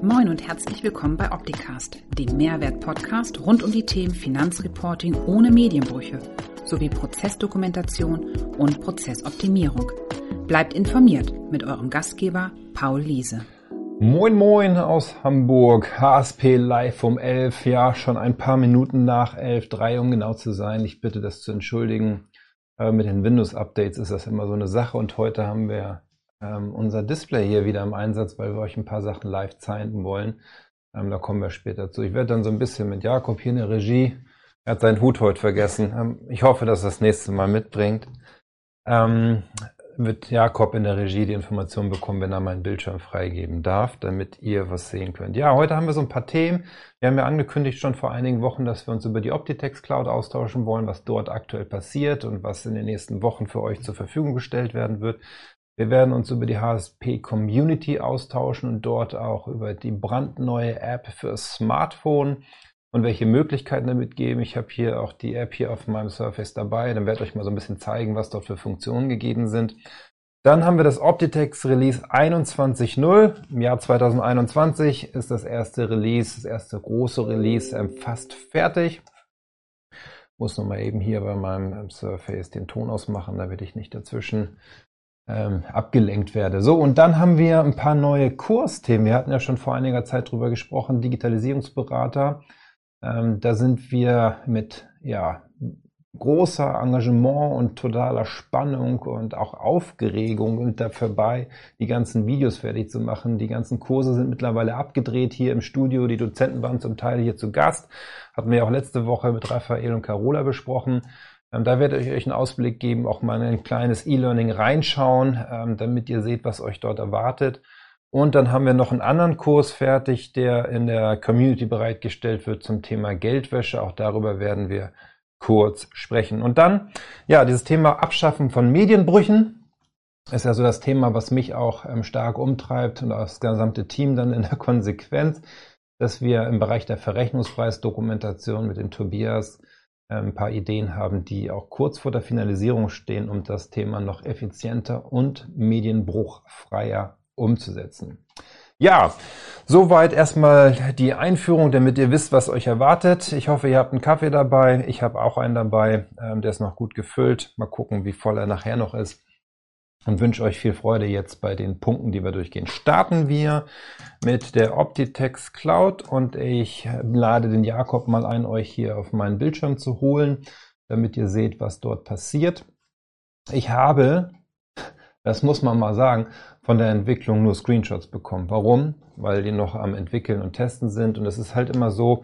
Moin und herzlich willkommen bei Opticast, dem Mehrwert-Podcast rund um die Themen Finanzreporting ohne Medienbrüche sowie Prozessdokumentation und Prozessoptimierung. Bleibt informiert mit eurem Gastgeber Paul Liese. Moin Moin aus Hamburg, HSP live um 11, ja schon ein paar Minuten nach 11, 3 um genau zu sein. Ich bitte das zu entschuldigen. Äh, mit den Windows-Updates ist das immer so eine Sache und heute haben wir ähm, unser Display hier wieder im Einsatz, weil wir euch ein paar Sachen live zeigen wollen. Ähm, da kommen wir später zu. Ich werde dann so ein bisschen mit Jakob hier in der Regie. Er hat seinen Hut heute vergessen. Ähm, ich hoffe, dass er das nächste Mal mitbringt. Ähm, wird Jakob in der Regie die Information bekommen, wenn er meinen Bildschirm freigeben darf, damit ihr was sehen könnt. Ja, heute haben wir so ein paar Themen. Wir haben ja angekündigt schon vor einigen Wochen, dass wir uns über die Optitex Cloud austauschen wollen, was dort aktuell passiert und was in den nächsten Wochen für euch zur Verfügung gestellt werden wird. Wir werden uns über die HSP Community austauschen und dort auch über die brandneue App für Smartphone und welche Möglichkeiten damit geben. Ich habe hier auch die App hier auf meinem Surface dabei. Dann werde ich euch mal so ein bisschen zeigen, was dort für Funktionen gegeben sind. Dann haben wir das Optitex Release 21.0. Im Jahr 2021 ist das erste Release, das erste große Release ähm, fast fertig. Muss nochmal eben hier bei meinem Surface den Ton ausmachen, damit ich nicht dazwischen ähm, abgelenkt werde. So, und dann haben wir ein paar neue Kursthemen. Wir hatten ja schon vor einiger Zeit drüber gesprochen, Digitalisierungsberater. Ähm, da sind wir mit ja, großer Engagement und totaler Spannung und auch Aufgeregung und dafür bei, die ganzen Videos fertig zu machen. Die ganzen Kurse sind mittlerweile abgedreht hier im Studio. Die Dozenten waren zum Teil hier zu Gast. Hatten wir auch letzte Woche mit Raphael und Carola besprochen. Ähm, da werde ich euch einen Ausblick geben, auch mal ein kleines E-Learning reinschauen, ähm, damit ihr seht, was euch dort erwartet. Und dann haben wir noch einen anderen Kurs fertig, der in der Community bereitgestellt wird zum Thema Geldwäsche. Auch darüber werden wir kurz sprechen. Und dann, ja, dieses Thema Abschaffen von Medienbrüchen ist ja so das Thema, was mich auch ähm, stark umtreibt und das gesamte Team dann in der Konsequenz, dass wir im Bereich der Verrechnungspreisdokumentation mit dem Tobias ein paar Ideen haben, die auch kurz vor der Finalisierung stehen, um das Thema noch effizienter und medienbruchfreier umzusetzen. Ja, soweit erstmal die Einführung, damit ihr wisst, was euch erwartet. Ich hoffe, ihr habt einen Kaffee dabei. Ich habe auch einen dabei, ähm, der ist noch gut gefüllt. Mal gucken, wie voll er nachher noch ist und wünsche euch viel Freude jetzt bei den Punkten, die wir durchgehen. Starten wir mit der Optitex Cloud und ich lade den Jakob mal ein, euch hier auf meinen Bildschirm zu holen, damit ihr seht, was dort passiert. Ich habe, das muss man mal sagen, von der Entwicklung nur Screenshots bekommen. Warum? Weil die noch am entwickeln und testen sind und es ist halt immer so,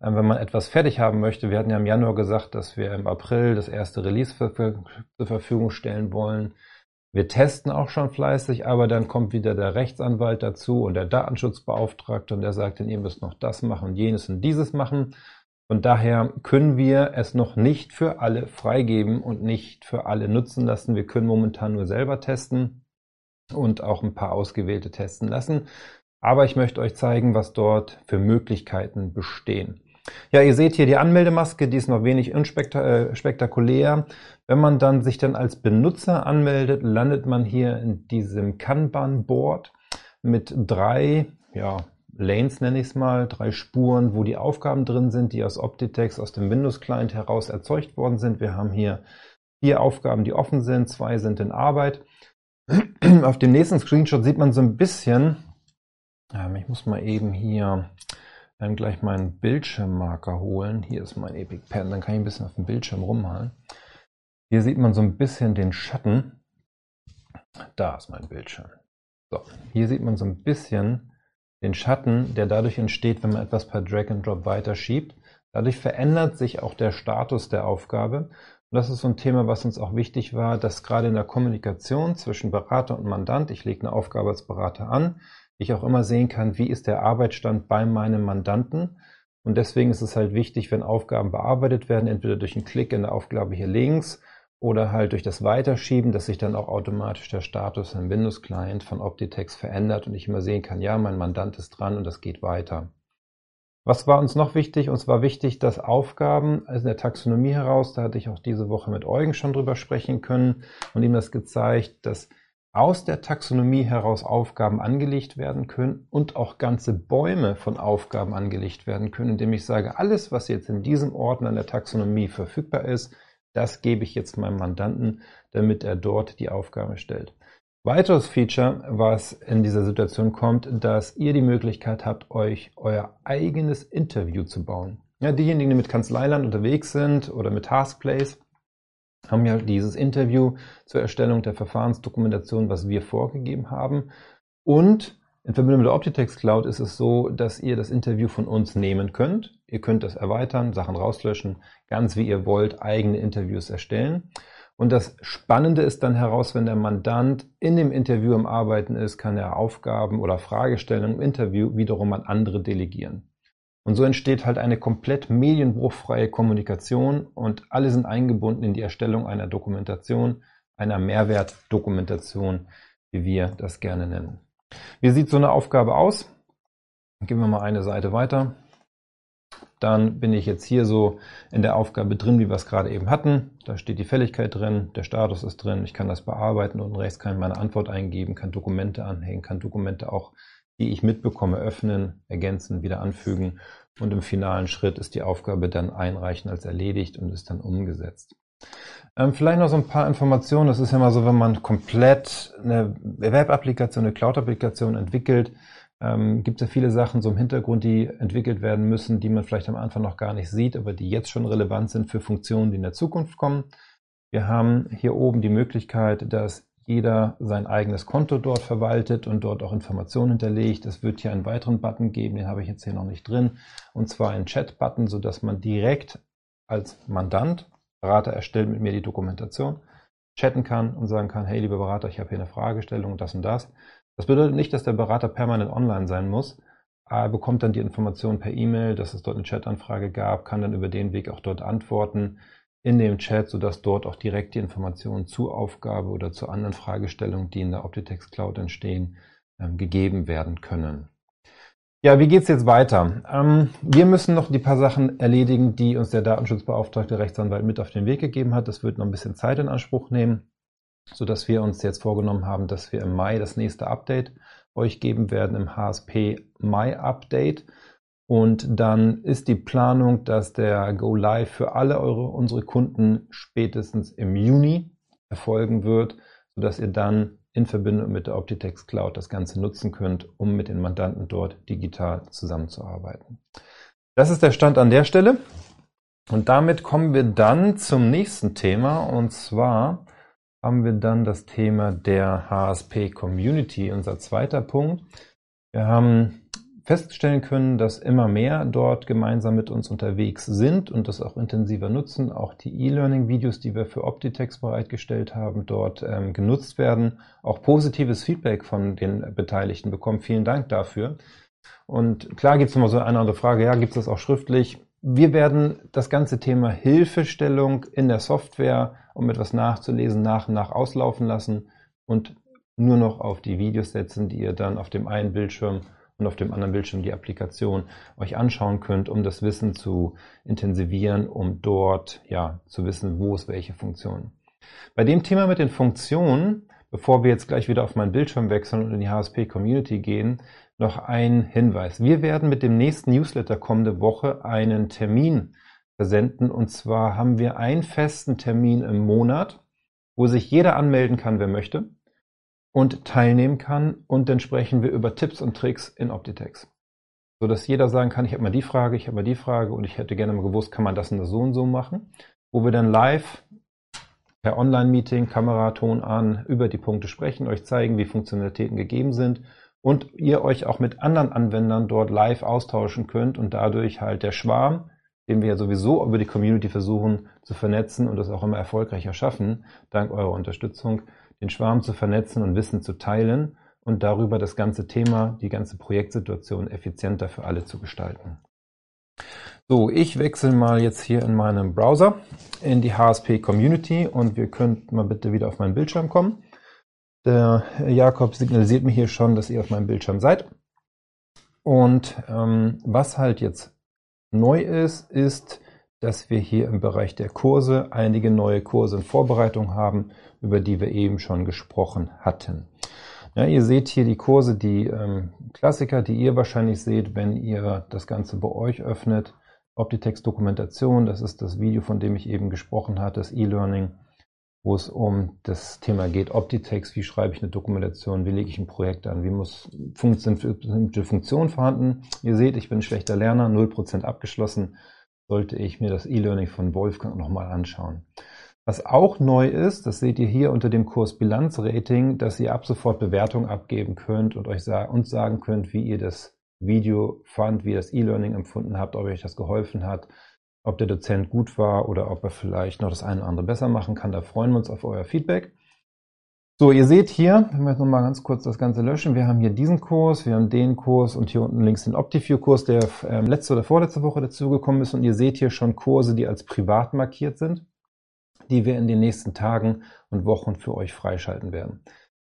äh, wenn man etwas fertig haben möchte, wir hatten ja im Januar gesagt, dass wir im April das erste Release zur Verfügung stellen wollen. Wir testen auch schon fleißig, aber dann kommt wieder der Rechtsanwalt dazu und der Datenschutzbeauftragte und der sagt dann, ihr müsst noch das machen und jenes und dieses machen. Und daher können wir es noch nicht für alle freigeben und nicht für alle nutzen lassen. Wir können momentan nur selber testen und auch ein paar ausgewählte testen lassen. Aber ich möchte euch zeigen, was dort für Möglichkeiten bestehen. Ja, ihr seht hier die Anmeldemaske, die ist noch wenig. Äh, Wenn man dann sich dann als Benutzer anmeldet, landet man hier in diesem Kanban-Board mit drei, ja, Lanes nenne ich es mal, drei Spuren, wo die Aufgaben drin sind, die aus Optitex, aus dem Windows-Client heraus erzeugt worden sind. Wir haben hier vier Aufgaben, die offen sind, zwei sind in Arbeit. Auf dem nächsten Screenshot sieht man so ein bisschen, ähm, ich muss mal eben hier dann gleich meinen Bildschirmmarker holen. Hier ist mein Epic Pen, dann kann ich ein bisschen auf dem Bildschirm rummalen. Hier sieht man so ein bisschen den Schatten. Da ist mein Bildschirm. So, hier sieht man so ein bisschen den Schatten, der dadurch entsteht, wenn man etwas per Drag and Drop weiterschiebt. Dadurch verändert sich auch der Status der Aufgabe. Und das ist so ein Thema, was uns auch wichtig war, dass gerade in der Kommunikation zwischen Berater und Mandant, ich lege eine Aufgabe als Berater an, ich auch immer sehen kann, wie ist der Arbeitsstand bei meinem Mandanten. Und deswegen ist es halt wichtig, wenn Aufgaben bearbeitet werden, entweder durch einen Klick in der Aufgabe hier links oder halt durch das Weiterschieben, dass sich dann auch automatisch der Status im Windows-Client von Optitex verändert und ich immer sehen kann, ja, mein Mandant ist dran und das geht weiter. Was war uns noch wichtig? Uns war wichtig, dass Aufgaben aus der Taxonomie heraus, da hatte ich auch diese Woche mit Eugen schon drüber sprechen können und ihm das gezeigt, dass aus der Taxonomie heraus Aufgaben angelegt werden können und auch ganze Bäume von Aufgaben angelegt werden können, indem ich sage, alles, was jetzt in diesem Ordner in der Taxonomie verfügbar ist, das gebe ich jetzt meinem Mandanten, damit er dort die Aufgabe stellt. Weiteres Feature, was in dieser Situation kommt, dass ihr die Möglichkeit habt, euch euer eigenes Interview zu bauen. Ja, diejenigen, die mit Kanzleiland unterwegs sind oder mit Taskplace, haben ja dieses Interview zur Erstellung der Verfahrensdokumentation, was wir vorgegeben haben. Und in Verbindung mit der Optitex Cloud ist es so, dass ihr das Interview von uns nehmen könnt. Ihr könnt das erweitern, Sachen rauslöschen, ganz wie ihr wollt, eigene Interviews erstellen. Und das Spannende ist dann heraus, wenn der Mandant in dem Interview am Arbeiten ist, kann er Aufgaben oder Fragestellungen im Interview wiederum an andere delegieren. Und so entsteht halt eine komplett medienbruchfreie Kommunikation und alle sind eingebunden in die Erstellung einer Dokumentation, einer Mehrwertdokumentation, wie wir das gerne nennen. Wie sieht so eine Aufgabe aus? Gehen wir mal eine Seite weiter. Dann bin ich jetzt hier so in der Aufgabe drin, wie wir es gerade eben hatten. Da steht die Fälligkeit drin, der Status ist drin, ich kann das bearbeiten und rechts kann ich meine Antwort eingeben, kann Dokumente anhängen, kann Dokumente auch die ich mitbekomme, öffnen, ergänzen, wieder anfügen und im finalen Schritt ist die Aufgabe dann einreichen als erledigt und ist dann umgesetzt. Ähm, vielleicht noch so ein paar Informationen. Das ist ja mal so, wenn man komplett eine Web-Applikation, eine Cloud-Applikation entwickelt, ähm, gibt es ja viele Sachen so im Hintergrund, die entwickelt werden müssen, die man vielleicht am Anfang noch gar nicht sieht, aber die jetzt schon relevant sind für Funktionen, die in der Zukunft kommen. Wir haben hier oben die Möglichkeit, dass jeder sein eigenes Konto dort verwaltet und dort auch Informationen hinterlegt. Es wird hier einen weiteren Button geben, den habe ich jetzt hier noch nicht drin, und zwar einen Chat-Button, sodass man direkt als Mandant, Berater erstellt mit mir die Dokumentation, chatten kann und sagen kann, hey lieber Berater, ich habe hier eine Fragestellung, das und das. Das bedeutet nicht, dass der Berater permanent online sein muss. Er bekommt dann die Information per E-Mail, dass es dort eine Chatanfrage gab, kann dann über den Weg auch dort antworten in dem Chat, sodass dort auch direkt die Informationen zur Aufgabe oder zu anderen Fragestellungen, die in der Optitex Cloud entstehen, ähm, gegeben werden können. Ja, wie geht's jetzt weiter? Ähm, wir müssen noch die paar Sachen erledigen, die uns der Datenschutzbeauftragte Rechtsanwalt mit auf den Weg gegeben hat. Das wird noch ein bisschen Zeit in Anspruch nehmen, sodass wir uns jetzt vorgenommen haben, dass wir im Mai das nächste Update euch geben werden im HSP Mai Update. Und dann ist die Planung, dass der Go Live für alle eure, unsere Kunden spätestens im Juni erfolgen wird, sodass ihr dann in Verbindung mit der Optitex Cloud das Ganze nutzen könnt, um mit den Mandanten dort digital zusammenzuarbeiten. Das ist der Stand an der Stelle. Und damit kommen wir dann zum nächsten Thema. Und zwar haben wir dann das Thema der HSP Community, unser zweiter Punkt. Wir haben feststellen können, dass immer mehr dort gemeinsam mit uns unterwegs sind und das auch intensiver nutzen. Auch die E-Learning-Videos, die wir für Optitex bereitgestellt haben, dort ähm, genutzt werden. Auch positives Feedback von den Beteiligten bekommen. Vielen Dank dafür. Und klar gibt es immer so eine andere Frage, ja, gibt es das auch schriftlich? Wir werden das ganze Thema Hilfestellung in der Software, um etwas nachzulesen, nach und nach auslaufen lassen und nur noch auf die Videos setzen, die ihr dann auf dem einen Bildschirm und auf dem anderen Bildschirm die Applikation euch anschauen könnt, um das Wissen zu intensivieren, um dort ja zu wissen, wo ist welche Funktion. Bei dem Thema mit den Funktionen, bevor wir jetzt gleich wieder auf meinen Bildschirm wechseln und in die HSP Community gehen, noch ein Hinweis. Wir werden mit dem nächsten Newsletter kommende Woche einen Termin versenden und zwar haben wir einen festen Termin im Monat, wo sich jeder anmelden kann, wer möchte und teilnehmen kann. Und dann sprechen wir über Tipps und Tricks in Optitex. So dass jeder sagen kann, ich habe mal die Frage, ich habe mal die Frage und ich hätte gerne mal gewusst, kann man das und das so und so machen. Wo wir dann live per Online-Meeting, Kamera, Ton an, über die Punkte sprechen, euch zeigen, wie Funktionalitäten gegeben sind und ihr euch auch mit anderen Anwendern dort live austauschen könnt und dadurch halt der Schwarm, den wir ja sowieso über die Community versuchen zu vernetzen und das auch immer erfolgreicher schaffen, dank eurer Unterstützung, den Schwarm zu vernetzen und Wissen zu teilen und darüber das ganze Thema, die ganze Projektsituation effizienter für alle zu gestalten. So, ich wechsle mal jetzt hier in meinem Browser in die HSP Community und wir könnten mal bitte wieder auf meinen Bildschirm kommen. Der Jakob signalisiert mir hier schon, dass ihr auf meinem Bildschirm seid. Und ähm, was halt jetzt neu ist, ist, dass wir hier im Bereich der Kurse einige neue Kurse in Vorbereitung haben, über die wir eben schon gesprochen hatten. Ja, ihr seht hier die Kurse, die ähm, Klassiker, die ihr wahrscheinlich seht, wenn ihr das Ganze bei euch öffnet. Optitex Dokumentation, das ist das Video, von dem ich eben gesprochen hatte, das E-Learning, wo es um das Thema geht, Optitex, wie schreibe ich eine Dokumentation, wie lege ich ein Projekt an, wie muss bestimmte Funktionen vorhanden. Ihr seht, ich bin ein schlechter Lerner, 0% abgeschlossen, sollte ich mir das E-Learning von Wolfgang nochmal anschauen. Was auch neu ist, das seht ihr hier unter dem Kurs Bilanzrating, dass ihr ab sofort Bewertungen abgeben könnt und euch uns sagen könnt, wie ihr das Video fand, wie ihr das E-Learning empfunden habt, ob euch das geholfen hat, ob der Dozent gut war oder ob er vielleicht noch das eine oder andere besser machen kann. Da freuen wir uns auf euer Feedback. So, ihr seht hier, wenn wir jetzt nochmal ganz kurz das Ganze löschen, wir haben hier diesen Kurs, wir haben den Kurs und hier unten links den Optiview-Kurs, der ähm, letzte oder vorletzte Woche dazugekommen ist. Und ihr seht hier schon Kurse, die als privat markiert sind die wir in den nächsten Tagen und Wochen für euch freischalten werden.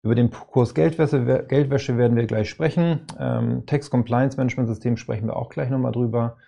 Über den Kurs Geldwäsche, Geldwäsche werden wir gleich sprechen. Ähm, Text Compliance Management System sprechen wir auch gleich nochmal drüber.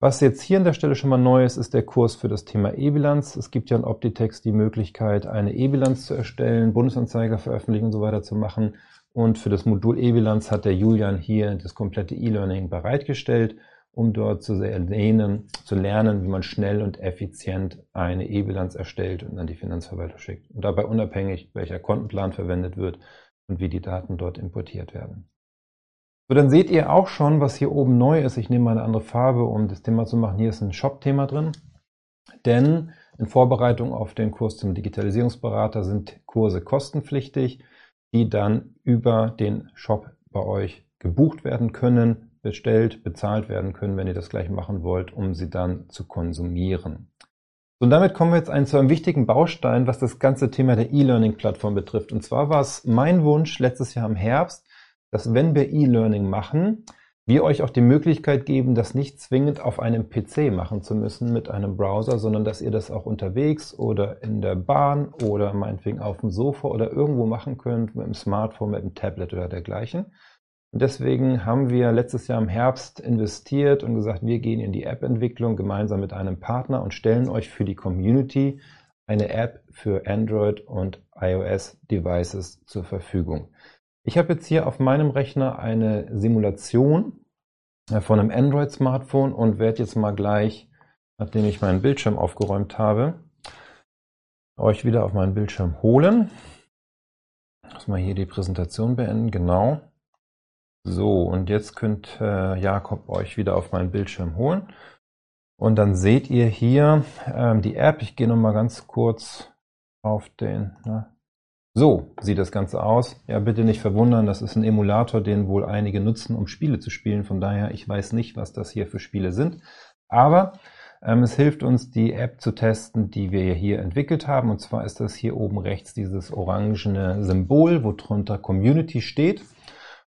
Was jetzt hier an der Stelle schon mal neu ist, ist der Kurs für das Thema E-Bilanz. Es gibt ja in Optitex die Möglichkeit, eine E-Bilanz zu erstellen, Bundesanzeiger veröffentlichen und so weiter zu machen. Und für das Modul E-Bilanz hat der Julian hier das komplette E-Learning bereitgestellt um dort zu lernen, zu lernen, wie man schnell und effizient eine E-Bilanz erstellt und an die Finanzverwaltung schickt. Und dabei unabhängig, welcher Kontenplan verwendet wird und wie die Daten dort importiert werden. So, dann seht ihr auch schon, was hier oben neu ist. Ich nehme mal eine andere Farbe, um das Thema zu machen. Hier ist ein Shop-Thema drin. Denn in Vorbereitung auf den Kurs zum Digitalisierungsberater sind Kurse kostenpflichtig, die dann über den Shop bei euch gebucht werden können, bestellt, bezahlt werden können, wenn ihr das gleich machen wollt, um sie dann zu konsumieren. Und damit kommen wir jetzt zu einem wichtigen Baustein, was das ganze Thema der E-Learning-Plattform betrifft. Und zwar war es mein Wunsch letztes Jahr im Herbst, dass wenn wir E-Learning machen, wir euch auch die Möglichkeit geben, das nicht zwingend auf einem PC machen zu müssen mit einem Browser, sondern dass ihr das auch unterwegs oder in der Bahn oder meinetwegen auf dem Sofa oder irgendwo machen könnt, mit dem Smartphone, mit dem Tablet oder dergleichen. Und deswegen haben wir letztes Jahr im Herbst investiert und gesagt, wir gehen in die App-Entwicklung gemeinsam mit einem Partner und stellen euch für die Community eine App für Android und iOS-Devices zur Verfügung. Ich habe jetzt hier auf meinem Rechner eine Simulation äh, von einem Android-Smartphone und werde jetzt mal gleich, nachdem ich meinen Bildschirm aufgeräumt habe, euch wieder auf meinen Bildschirm holen. Muss mal hier die Präsentation beenden, genau. So, und jetzt könnt äh, Jakob euch wieder auf meinen Bildschirm holen. Und dann seht ihr hier ähm, die App. Ich gehe nochmal ganz kurz auf den. Na. So sieht das Ganze aus. Ja, bitte nicht verwundern, das ist ein Emulator, den wohl einige nutzen, um Spiele zu spielen. Von daher, ich weiß nicht, was das hier für Spiele sind. Aber ähm, es hilft uns, die App zu testen, die wir hier entwickelt haben. Und zwar ist das hier oben rechts dieses orangene Symbol, wo drunter Community steht.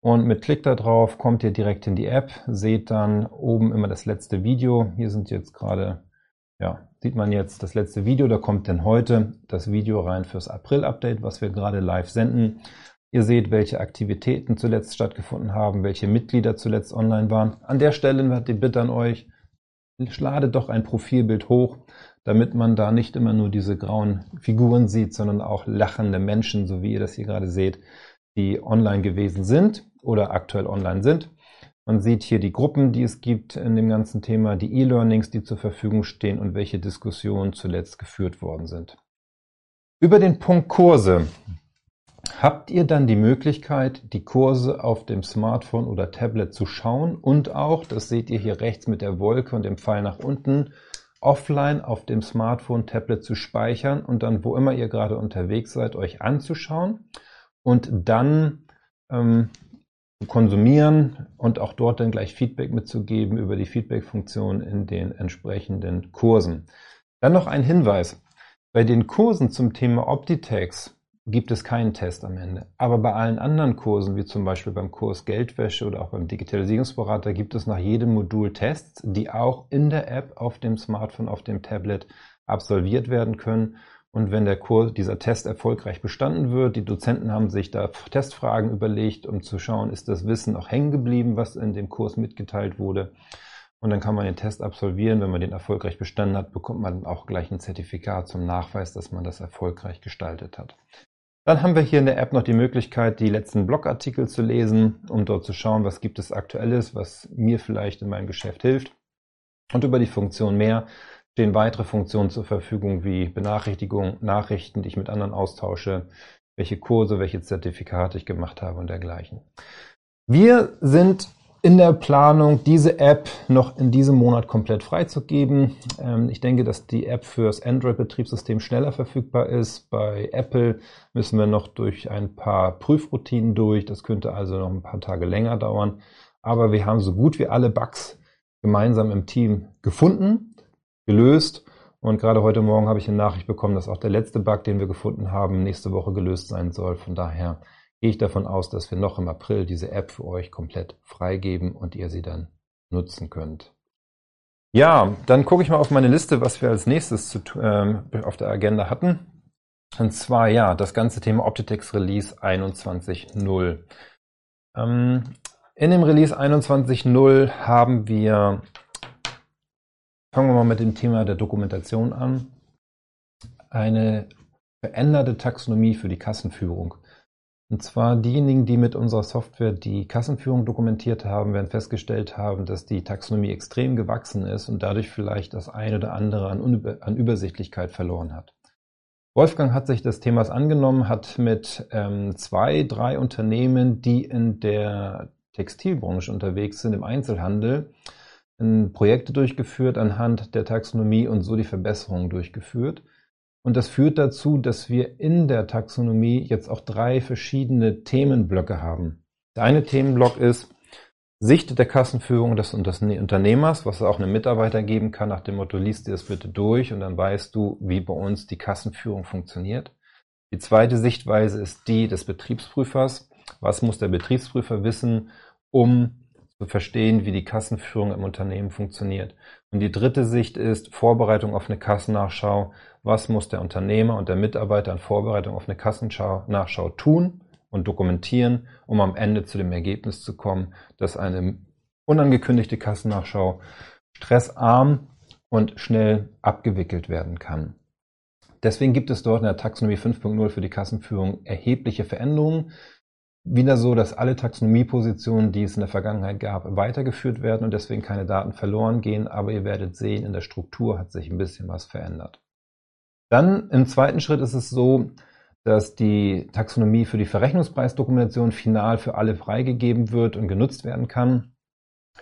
Und mit Klick da drauf kommt ihr direkt in die App, seht dann oben immer das letzte Video. Hier sind jetzt gerade, ja, sieht man jetzt das letzte Video. Da kommt denn heute das Video rein fürs April-Update, was wir gerade live senden. Ihr seht, welche Aktivitäten zuletzt stattgefunden haben, welche Mitglieder zuletzt online waren. An der Stelle hat die Bitte an euch, schlade doch ein Profilbild hoch, damit man da nicht immer nur diese grauen Figuren sieht, sondern auch lachende Menschen, so wie ihr das hier gerade seht, die online gewesen sind oder aktuell online sind. Man sieht hier die Gruppen, die es gibt in dem ganzen Thema, die E-Learnings, die zur Verfügung stehen und welche Diskussionen zuletzt geführt worden sind. Über den Punkt Kurse habt ihr dann die Möglichkeit, die Kurse auf dem Smartphone oder Tablet zu schauen und auch, das seht ihr hier rechts mit der Wolke und dem Pfeil nach unten, offline auf dem Smartphone, Tablet zu speichern und dann, wo immer ihr gerade unterwegs seid, euch anzuschauen und dann ähm, konsumieren und auch dort dann gleich Feedback mitzugeben über die Feedback-Funktion in den entsprechenden Kursen. Dann noch ein Hinweis. Bei den Kursen zum Thema Optitex gibt es keinen Test am Ende. Aber bei allen anderen Kursen, wie zum Beispiel beim Kurs Geldwäsche oder auch beim Digitalisierungsberater, gibt es nach jedem Modul Tests, die auch in der App auf dem Smartphone, auf dem Tablet absolviert werden können und wenn der Kurs, dieser Test erfolgreich bestanden wird, die Dozenten haben sich da Testfragen überlegt, um zu schauen, ist das Wissen auch hängen geblieben, was in dem Kurs mitgeteilt wurde. Und dann kann man den Test absolvieren. Wenn man den erfolgreich bestanden hat, bekommt man auch gleich ein Zertifikat zum Nachweis, dass man das erfolgreich gestaltet hat. Dann haben wir hier in der App noch die Möglichkeit, die letzten Blogartikel zu lesen, um dort zu schauen, was gibt es aktuelles, was mir vielleicht in meinem Geschäft hilft. Und über die Funktion mehr stehen weitere Funktionen zur Verfügung wie Benachrichtigungen, Nachrichten, die ich mit anderen austausche, welche Kurse, welche Zertifikate ich gemacht habe und dergleichen. Wir sind in der Planung, diese App noch in diesem Monat komplett freizugeben. Ähm, ich denke, dass die App fürs Android-Betriebssystem schneller verfügbar ist. Bei Apple müssen wir noch durch ein paar Prüfroutinen durch. Das könnte also noch ein paar Tage länger dauern. Aber wir haben so gut wie alle Bugs gemeinsam im Team gefunden, gelöst. Und gerade heute Morgen habe ich eine Nachricht bekommen, dass auch der letzte Bug, den wir gefunden haben, nächste Woche gelöst sein soll. Von daher gehe ich davon aus, dass wir noch im April diese App für euch komplett freigeben und ihr sie dann nutzen könnt. Ja, dann gucke ich mal auf meine Liste, was wir als nächstes zu, ähm, auf der Agenda hatten. Und zwar ja, das ganze Thema Optitex Release 21.0. Ähm, in dem Release 21.0 haben wir, fangen wir mal mit dem Thema der Dokumentation an, eine veränderte Taxonomie für die Kassenführung. Und zwar diejenigen, die mit unserer Software die Kassenführung dokumentiert haben, werden festgestellt haben, dass die Taxonomie extrem gewachsen ist und dadurch vielleicht das eine oder andere an, an Übersichtlichkeit verloren hat. Wolfgang hat sich des Themas angenommen, hat mit ähm, zwei, drei Unternehmen, die in der Textilbranche unterwegs sind, im Einzelhandel, Projekte durchgeführt anhand der Taxonomie und so die Verbesserungen durchgeführt. Und das führt dazu, dass wir in der Taxonomie jetzt auch drei verschiedene Themenblöcke haben. Der eine Themenblock ist Sicht der Kassenführung des Unternehmers, was es auch einem Mitarbeiter geben kann, nach dem Motto, liest dir das bitte durch und dann weißt du, wie bei uns die Kassenführung funktioniert. Die zweite Sichtweise ist die des Betriebsprüfers. Was muss der Betriebsprüfer wissen, um zu verstehen, wie die Kassenführung im Unternehmen funktioniert? Und die dritte Sicht ist Vorbereitung auf eine Kassennachschau was muss der Unternehmer und der Mitarbeiter in Vorbereitung auf eine Kassennachschau tun und dokumentieren, um am Ende zu dem Ergebnis zu kommen, dass eine unangekündigte Kassennachschau stressarm und schnell abgewickelt werden kann. Deswegen gibt es dort in der Taxonomie 5.0 für die Kassenführung erhebliche Veränderungen. Wieder so, dass alle Taxonomiepositionen, die es in der Vergangenheit gab, weitergeführt werden und deswegen keine Daten verloren gehen. Aber ihr werdet sehen, in der Struktur hat sich ein bisschen was verändert. Dann im zweiten Schritt ist es so, dass die Taxonomie für die Verrechnungspreisdokumentation final für alle freigegeben wird und genutzt werden kann.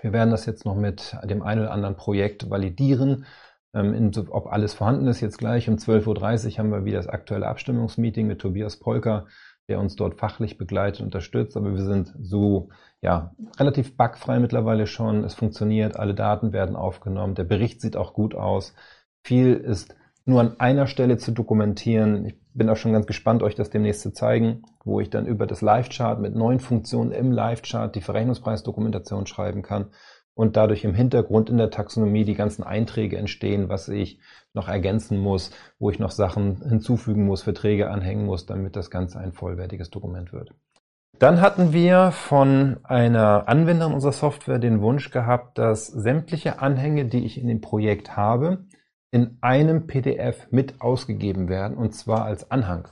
Wir werden das jetzt noch mit dem einen oder anderen Projekt validieren, ähm, ob alles vorhanden ist. Jetzt gleich um 12.30 Uhr haben wir wieder das aktuelle Abstimmungsmeeting mit Tobias Polker, der uns dort fachlich begleitet und unterstützt. Aber wir sind so ja relativ bugfrei mittlerweile schon. Es funktioniert, alle Daten werden aufgenommen, der Bericht sieht auch gut aus. Viel ist nur an einer Stelle zu dokumentieren. Ich bin auch schon ganz gespannt, euch das demnächst zu zeigen, wo ich dann über das Live-Chart mit neuen Funktionen im Live-Chart die Verrechnungspreisdokumentation schreiben kann und dadurch im Hintergrund in der Taxonomie die ganzen Einträge entstehen, was ich noch ergänzen muss, wo ich noch Sachen hinzufügen muss, Verträge anhängen muss, damit das Ganze ein vollwertiges Dokument wird. Dann hatten wir von einer Anwenderin unserer Software den Wunsch gehabt, dass sämtliche Anhänge, die ich in dem Projekt habe, in einem PDF mit ausgegeben werden und zwar als Anhang.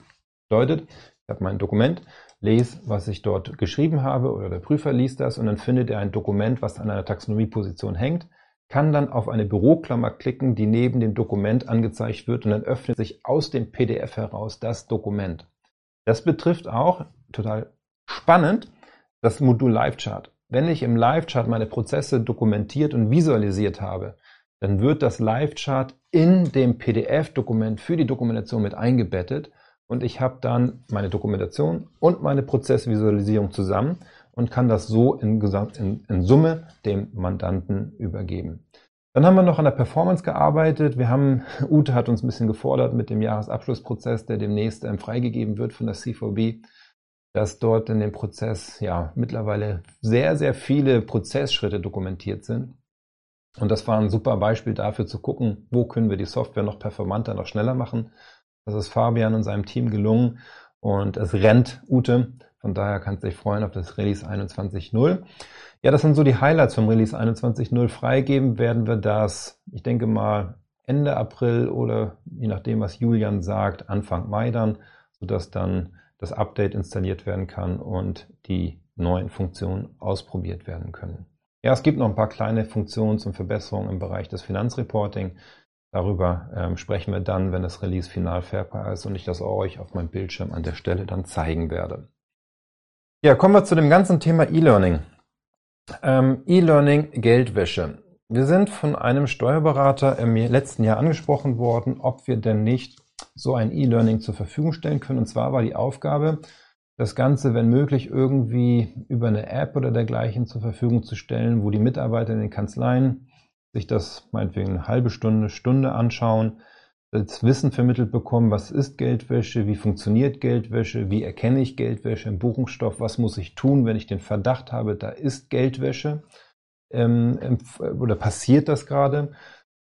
Bedeutet, ich habe mein Dokument, lese, was ich dort geschrieben habe oder der Prüfer liest das und dann findet er ein Dokument, was an einer Taxonomieposition hängt, kann dann auf eine Büroklammer klicken, die neben dem Dokument angezeigt wird und dann öffnet sich aus dem PDF heraus das Dokument. Das betrifft auch, total spannend, das Modul Live Chart. Wenn ich im Live Chart meine Prozesse dokumentiert und visualisiert habe, dann wird das Live-Chart in dem PDF-Dokument für die Dokumentation mit eingebettet und ich habe dann meine Dokumentation und meine Prozessvisualisierung zusammen und kann das so in, in, in Summe dem Mandanten übergeben. Dann haben wir noch an der Performance gearbeitet. Wir haben, Ute hat uns ein bisschen gefordert mit dem Jahresabschlussprozess, der demnächst ähm, freigegeben wird von der CVB, dass dort in dem Prozess ja mittlerweile sehr, sehr viele Prozessschritte dokumentiert sind. Und das war ein super Beispiel dafür zu gucken, wo können wir die Software noch performanter, noch schneller machen. Das ist Fabian und seinem Team gelungen und es rennt Ute Von daher kannst du dich freuen auf das Release 21.0. Ja, das sind so die Highlights vom Release 21.0. Freigeben werden wir das, ich denke mal, Ende April oder je nachdem, was Julian sagt, Anfang Mai dann, sodass dann das Update installiert werden kann und die neuen Funktionen ausprobiert werden können. Ja, es gibt noch ein paar kleine Funktions- und Verbesserungen im Bereich des Finanzreporting. Darüber ähm, sprechen wir dann, wenn das Release final fairbar ist und ich das euch auf meinem Bildschirm an der Stelle dann zeigen werde. Ja, kommen wir zu dem ganzen Thema E-Learning. Ähm, E-Learning Geldwäsche. Wir sind von einem Steuerberater im letzten Jahr angesprochen worden, ob wir denn nicht so ein E-Learning zur Verfügung stellen können. Und zwar war die Aufgabe, das Ganze, wenn möglich, irgendwie über eine App oder dergleichen zur Verfügung zu stellen, wo die Mitarbeiter in den Kanzleien sich das meinetwegen eine halbe Stunde, Stunde anschauen, das Wissen vermittelt bekommen, was ist Geldwäsche, wie funktioniert Geldwäsche, wie erkenne ich Geldwäsche im Buchungsstoff, was muss ich tun, wenn ich den Verdacht habe, da ist Geldwäsche ähm, oder passiert das gerade.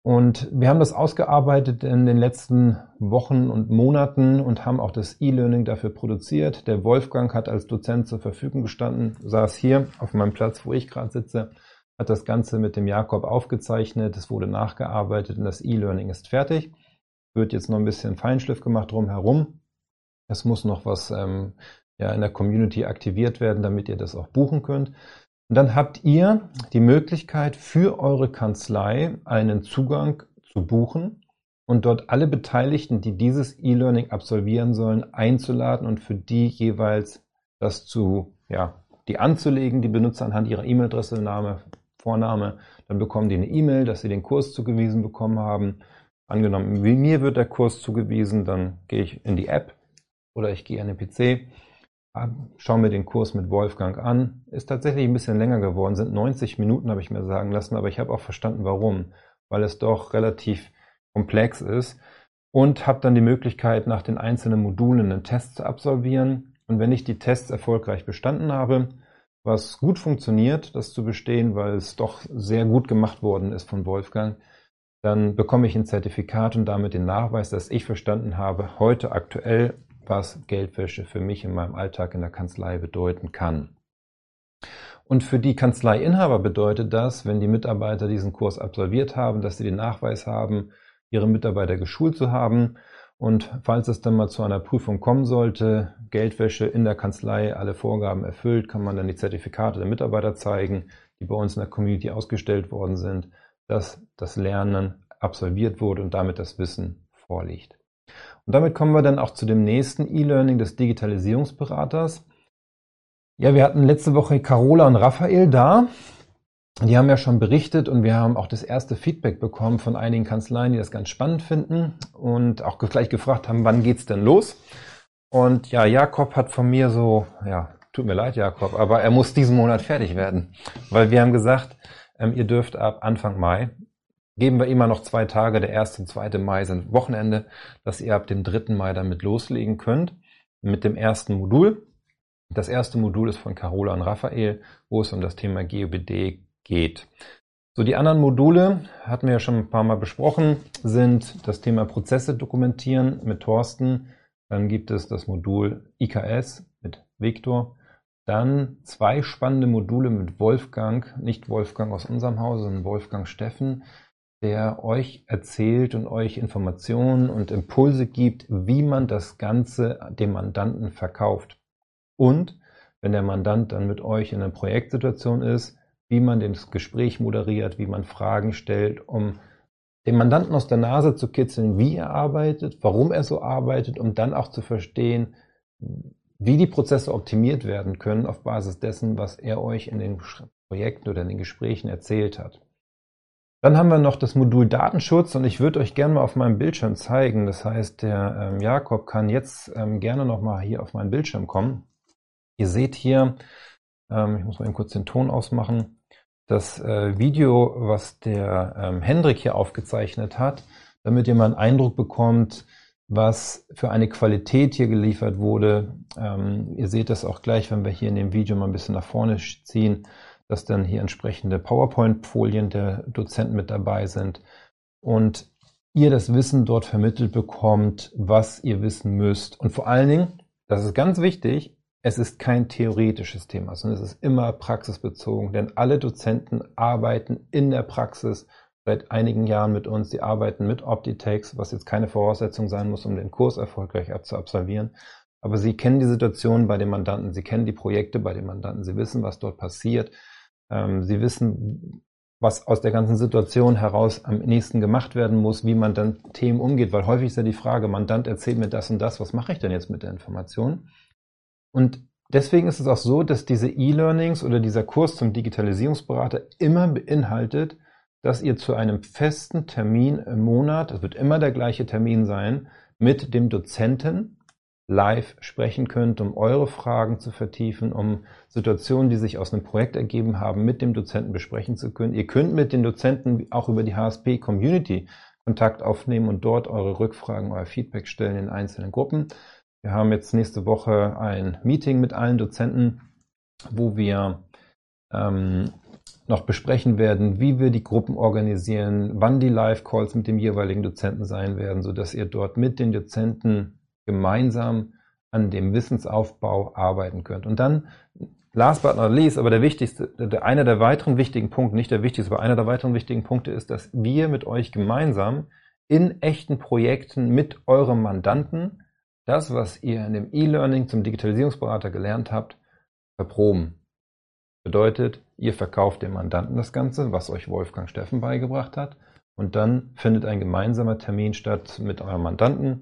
Und wir haben das ausgearbeitet in den letzten Wochen und Monaten und haben auch das E-Learning dafür produziert. Der Wolfgang hat als Dozent zur Verfügung gestanden, saß hier auf meinem Platz, wo ich gerade sitze, hat das Ganze mit dem Jakob aufgezeichnet, es wurde nachgearbeitet und das E-Learning ist fertig. Wird jetzt noch ein bisschen Feinschliff gemacht drumherum. Es muss noch was ähm, ja, in der Community aktiviert werden, damit ihr das auch buchen könnt. Und dann habt ihr die Möglichkeit für eure Kanzlei einen Zugang zu buchen und dort alle Beteiligten, die dieses E-Learning absolvieren sollen, einzuladen und für die jeweils das zu, ja, die anzulegen, die Benutzer anhand ihrer E-Mail-Adresse, Name, Vorname, dann bekommen die eine E-Mail, dass sie den Kurs zugewiesen bekommen haben. Angenommen, wie mir wird der Kurs zugewiesen, dann gehe ich in die App oder ich gehe an den PC Schau mir den Kurs mit Wolfgang an. Ist tatsächlich ein bisschen länger geworden, sind 90 Minuten, habe ich mir sagen lassen, aber ich habe auch verstanden, warum. Weil es doch relativ komplex ist. Und habe dann die Möglichkeit, nach den einzelnen Modulen einen Test zu absolvieren. Und wenn ich die Tests erfolgreich bestanden habe, was gut funktioniert, das zu bestehen, weil es doch sehr gut gemacht worden ist von Wolfgang, dann bekomme ich ein Zertifikat und damit den Nachweis, dass ich verstanden habe, heute aktuell was Geldwäsche für mich in meinem Alltag in der Kanzlei bedeuten kann. Und für die Kanzleiinhaber bedeutet das, wenn die Mitarbeiter diesen Kurs absolviert haben, dass sie den Nachweis haben, ihre Mitarbeiter geschult zu haben. Und falls es dann mal zu einer Prüfung kommen sollte, Geldwäsche in der Kanzlei, alle Vorgaben erfüllt, kann man dann die Zertifikate der Mitarbeiter zeigen, die bei uns in der Community ausgestellt worden sind, dass das Lernen absolviert wurde und damit das Wissen vorliegt. Und damit kommen wir dann auch zu dem nächsten E-Learning des Digitalisierungsberaters. Ja, wir hatten letzte Woche Carola und Raphael da. Die haben ja schon berichtet und wir haben auch das erste Feedback bekommen von einigen Kanzleien, die das ganz spannend finden und auch gleich gefragt haben, wann geht's denn los? Und ja, Jakob hat von mir so, ja, tut mir leid, Jakob, aber er muss diesen Monat fertig werden, weil wir haben gesagt, ähm, ihr dürft ab Anfang Mai geben wir immer noch zwei Tage. Der erste und zweite Mai sind Wochenende, dass ihr ab dem dritten Mai damit loslegen könnt mit dem ersten Modul. Das erste Modul ist von Carola und Raphael, wo es um das Thema GOBD geht. So, die anderen Module hatten wir ja schon ein paar Mal besprochen, sind das Thema Prozesse dokumentieren mit Thorsten. Dann gibt es das Modul IKS mit Viktor. Dann zwei spannende Module mit Wolfgang, nicht Wolfgang aus unserem Hause, sondern Wolfgang Steffen der euch erzählt und euch Informationen und Impulse gibt, wie man das Ganze dem Mandanten verkauft. Und wenn der Mandant dann mit euch in einer Projektsituation ist, wie man das Gespräch moderiert, wie man Fragen stellt, um dem Mandanten aus der Nase zu kitzeln, wie er arbeitet, warum er so arbeitet, um dann auch zu verstehen, wie die Prozesse optimiert werden können auf Basis dessen, was er euch in den Projekten oder in den Gesprächen erzählt hat. Dann haben wir noch das Modul Datenschutz und ich würde euch gerne mal auf meinem Bildschirm zeigen. Das heißt, der ähm, Jakob kann jetzt ähm, gerne noch mal hier auf meinen Bildschirm kommen. Ihr seht hier, ähm, ich muss mal eben kurz den Ton ausmachen, das äh, Video, was der ähm, Hendrik hier aufgezeichnet hat, damit ihr mal einen Eindruck bekommt, was für eine Qualität hier geliefert wurde. Ähm, ihr seht das auch gleich, wenn wir hier in dem Video mal ein bisschen nach vorne ziehen dass dann hier entsprechende PowerPoint-Folien der Dozenten mit dabei sind und ihr das Wissen dort vermittelt bekommt, was ihr wissen müsst. Und vor allen Dingen, das ist ganz wichtig, es ist kein theoretisches Thema, sondern es ist immer praxisbezogen, denn alle Dozenten arbeiten in der Praxis seit einigen Jahren mit uns. Sie arbeiten mit Optitex, was jetzt keine Voraussetzung sein muss, um den Kurs erfolgreich zu absolvieren. Aber sie kennen die Situation bei den Mandanten, sie kennen die Projekte bei den Mandanten, sie wissen, was dort passiert. Ähm, sie wissen, was aus der ganzen Situation heraus am nächsten gemacht werden muss, wie man dann Themen umgeht, weil häufig ist ja die Frage, Mandant erzählt mir das und das, was mache ich denn jetzt mit der Information? Und deswegen ist es auch so, dass diese E-Learnings oder dieser Kurs zum Digitalisierungsberater immer beinhaltet, dass ihr zu einem festen Termin im Monat, es wird immer der gleiche Termin sein, mit dem Dozenten live sprechen könnt, um eure Fragen zu vertiefen, um Situationen, die sich aus einem Projekt ergeben haben, mit dem Dozenten besprechen zu können. Ihr könnt mit den Dozenten auch über die HSP Community Kontakt aufnehmen und dort eure Rückfragen, euer Feedback stellen in einzelnen Gruppen. Wir haben jetzt nächste Woche ein Meeting mit allen Dozenten, wo wir ähm, noch besprechen werden, wie wir die Gruppen organisieren, wann die Live-Calls mit dem jeweiligen Dozenten sein werden, sodass ihr dort mit den Dozenten gemeinsam an dem Wissensaufbau arbeiten könnt. Und dann, last but not least, aber der wichtigste, der, einer der weiteren wichtigen Punkte, nicht der wichtigste, aber einer der weiteren wichtigen Punkte ist, dass wir mit euch gemeinsam in echten Projekten mit eurem Mandanten das, was ihr in dem E-Learning zum Digitalisierungsberater gelernt habt, verproben. Bedeutet, ihr verkauft dem Mandanten das Ganze, was euch Wolfgang Steffen beigebracht hat, und dann findet ein gemeinsamer Termin statt mit eurem Mandanten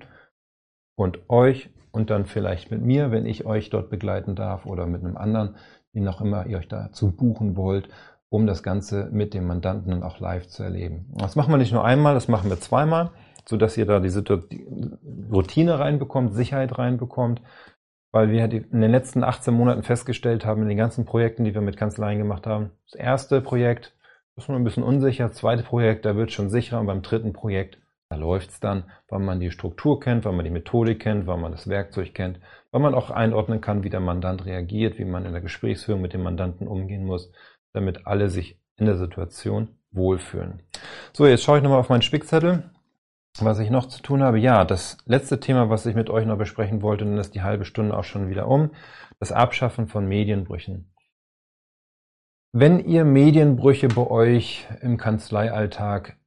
und euch und dann vielleicht mit mir, wenn ich euch dort begleiten darf oder mit einem anderen, wie noch immer ihr euch dazu buchen wollt, um das Ganze mit dem Mandanten dann auch live zu erleben. Das machen wir nicht nur einmal, das machen wir zweimal, sodass ihr da diese Routine reinbekommt, Sicherheit reinbekommt, weil wir in den letzten 18 Monaten festgestellt haben, in den ganzen Projekten, die wir mit Kanzleien gemacht haben, das erste Projekt ist noch ein bisschen unsicher, das zweite Projekt, da wird schon sicherer und beim dritten Projekt da läuft es dann, weil man die Struktur kennt, weil man die Methodik kennt, weil man das Werkzeug kennt, weil man auch einordnen kann, wie der Mandant reagiert, wie man in der Gesprächsführung mit dem Mandanten umgehen muss, damit alle sich in der Situation wohlfühlen. So, jetzt schaue ich nochmal auf meinen Spickzettel, was ich noch zu tun habe. Ja, das letzte Thema, was ich mit euch noch besprechen wollte, dann ist die halbe Stunde auch schon wieder um, das Abschaffen von Medienbrüchen. Wenn ihr Medienbrüche bei euch im Kanzleialltag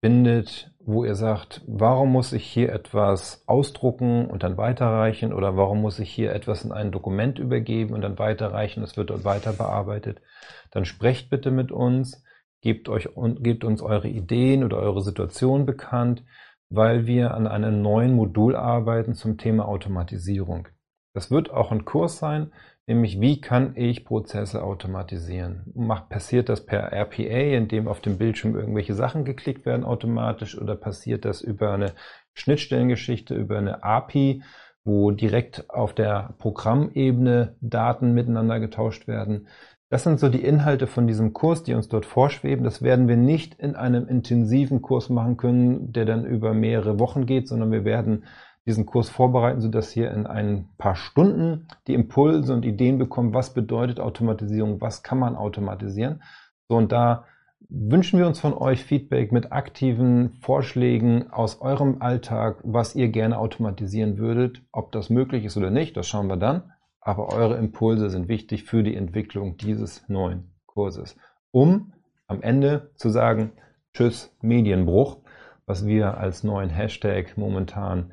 findet, wo ihr sagt, warum muss ich hier etwas ausdrucken und dann weiterreichen oder warum muss ich hier etwas in ein Dokument übergeben und dann weiterreichen, es wird dort weiter bearbeitet, dann sprecht bitte mit uns, gebt, euch, gebt uns eure Ideen oder eure Situation bekannt, weil wir an einem neuen Modul arbeiten zum Thema Automatisierung. Das wird auch ein Kurs sein, nämlich wie kann ich Prozesse automatisieren? Macht, passiert das per RPA, indem auf dem Bildschirm irgendwelche Sachen geklickt werden automatisch oder passiert das über eine Schnittstellengeschichte, über eine API, wo direkt auf der Programmebene Daten miteinander getauscht werden? Das sind so die Inhalte von diesem Kurs, die uns dort vorschweben. Das werden wir nicht in einem intensiven Kurs machen können, der dann über mehrere Wochen geht, sondern wir werden diesen Kurs vorbereiten, sodass ihr in ein paar Stunden die Impulse und Ideen bekommt, was bedeutet Automatisierung, was kann man automatisieren. So, und da wünschen wir uns von euch Feedback mit aktiven Vorschlägen aus eurem Alltag, was ihr gerne automatisieren würdet. Ob das möglich ist oder nicht, das schauen wir dann. Aber eure Impulse sind wichtig für die Entwicklung dieses neuen Kurses. Um am Ende zu sagen, Tschüss Medienbruch, was wir als neuen Hashtag momentan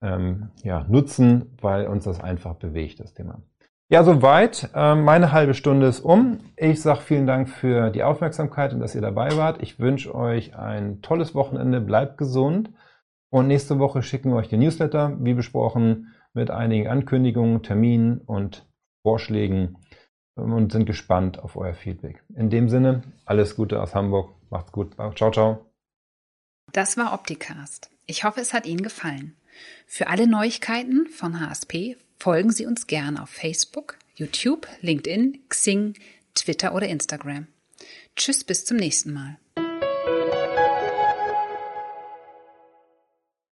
ähm, ja, nutzen, weil uns das einfach bewegt, das Thema. Ja, soweit. Ähm, meine halbe Stunde ist um. Ich sage vielen Dank für die Aufmerksamkeit und dass ihr dabei wart. Ich wünsche euch ein tolles Wochenende. Bleibt gesund. Und nächste Woche schicken wir euch den Newsletter, wie besprochen, mit einigen Ankündigungen, Terminen und Vorschlägen und sind gespannt auf euer Feedback. In dem Sinne, alles Gute aus Hamburg. Macht's gut. Ciao, ciao. Das war Opticast. Ich hoffe, es hat Ihnen gefallen. Für alle Neuigkeiten von HSP folgen Sie uns gerne auf Facebook, YouTube, LinkedIn, Xing, Twitter oder Instagram. Tschüss, bis zum nächsten Mal.